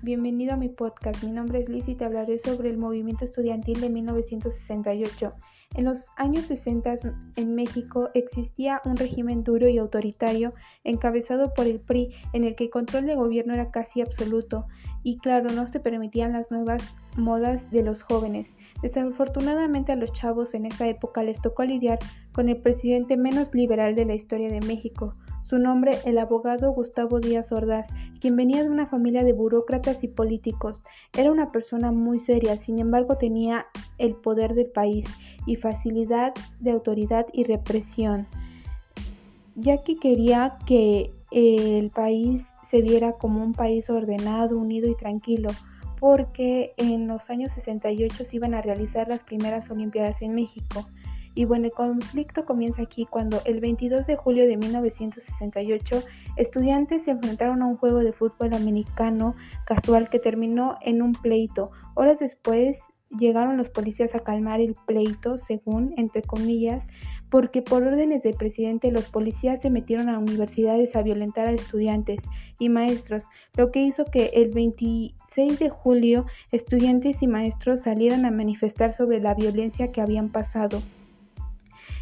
Bienvenido a mi podcast. Mi nombre es Liz y te hablaré sobre el movimiento estudiantil de 1968. En los años 60 en México existía un régimen duro y autoritario encabezado por el PRI en el que el control del gobierno era casi absoluto y claro, no se permitían las nuevas modas de los jóvenes. Desafortunadamente a los chavos en esa época les tocó lidiar con el presidente menos liberal de la historia de México, su nombre, el abogado Gustavo Díaz Ordaz, quien venía de una familia de burócratas y políticos. Era una persona muy seria, sin embargo tenía el poder del país y facilidad de autoridad y represión, ya que quería que el país se viera como un país ordenado, unido y tranquilo, porque en los años 68 se iban a realizar las primeras Olimpiadas en México. Y bueno, el conflicto comienza aquí cuando el 22 de julio de 1968 estudiantes se enfrentaron a un juego de fútbol americano casual que terminó en un pleito. Horas después llegaron los policías a calmar el pleito, según, entre comillas, porque por órdenes del presidente los policías se metieron a universidades a violentar a estudiantes y maestros, lo que hizo que el 26 de julio estudiantes y maestros salieran a manifestar sobre la violencia que habían pasado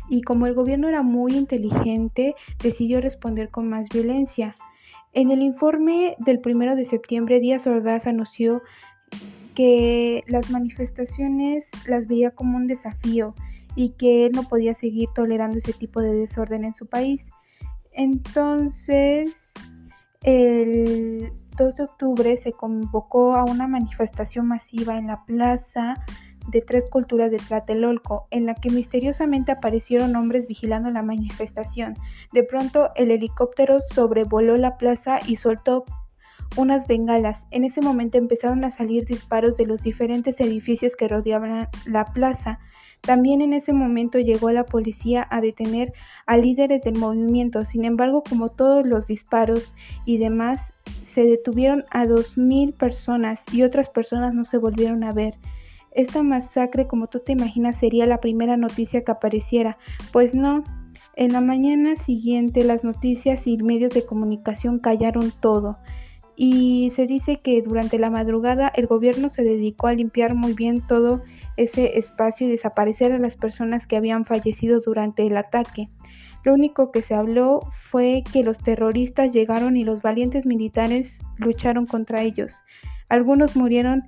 y como el gobierno era muy inteligente, decidió responder con más violencia. En el informe del 1 de septiembre, Díaz Ordaz anunció que las manifestaciones las veía como un desafío y que él no podía seguir tolerando ese tipo de desorden en su país. Entonces, el 2 de octubre se convocó a una manifestación masiva en la plaza de tres culturas de Tlatelolco, en la que misteriosamente aparecieron hombres vigilando la manifestación. De pronto el helicóptero sobrevoló la plaza y soltó unas bengalas. En ese momento empezaron a salir disparos de los diferentes edificios que rodeaban la plaza. También en ese momento llegó la policía a detener a líderes del movimiento. Sin embargo, como todos los disparos y demás, se detuvieron a dos mil personas y otras personas no se volvieron a ver. Esta masacre, como tú te imaginas, sería la primera noticia que apareciera. Pues no, en la mañana siguiente las noticias y medios de comunicación callaron todo. Y se dice que durante la madrugada el gobierno se dedicó a limpiar muy bien todo ese espacio y desaparecer a las personas que habían fallecido durante el ataque. Lo único que se habló fue que los terroristas llegaron y los valientes militares lucharon contra ellos. Algunos murieron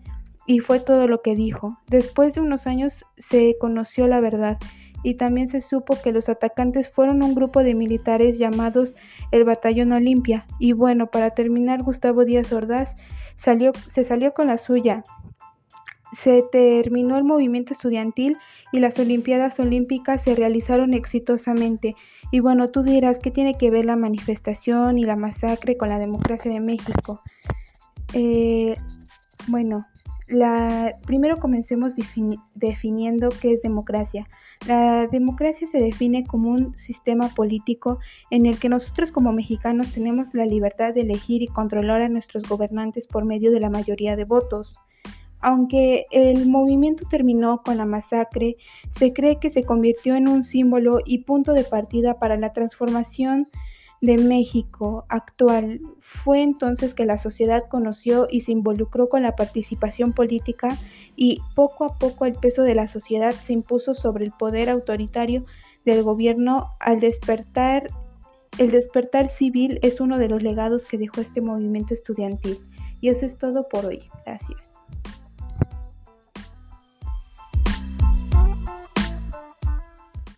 y fue todo lo que dijo. Después de unos años se conoció la verdad y también se supo que los atacantes fueron un grupo de militares llamados el Batallón Olimpia. Y bueno, para terminar, Gustavo Díaz Ordaz salió, se salió con la suya. Se terminó el movimiento estudiantil y las Olimpiadas Olímpicas se realizaron exitosamente. Y bueno, tú dirás qué tiene que ver la manifestación y la masacre con la democracia de México. Eh, bueno, la, primero comencemos definiendo qué es democracia. La democracia se define como un sistema político en el que nosotros como mexicanos tenemos la libertad de elegir y controlar a nuestros gobernantes por medio de la mayoría de votos. Aunque el movimiento terminó con la masacre, se cree que se convirtió en un símbolo y punto de partida para la transformación de México actual. Fue entonces que la sociedad conoció y se involucró con la participación política y poco a poco el peso de la sociedad se impuso sobre el poder autoritario del gobierno al despertar. El despertar civil es uno de los legados que dejó este movimiento estudiantil. Y eso es todo por hoy. Gracias.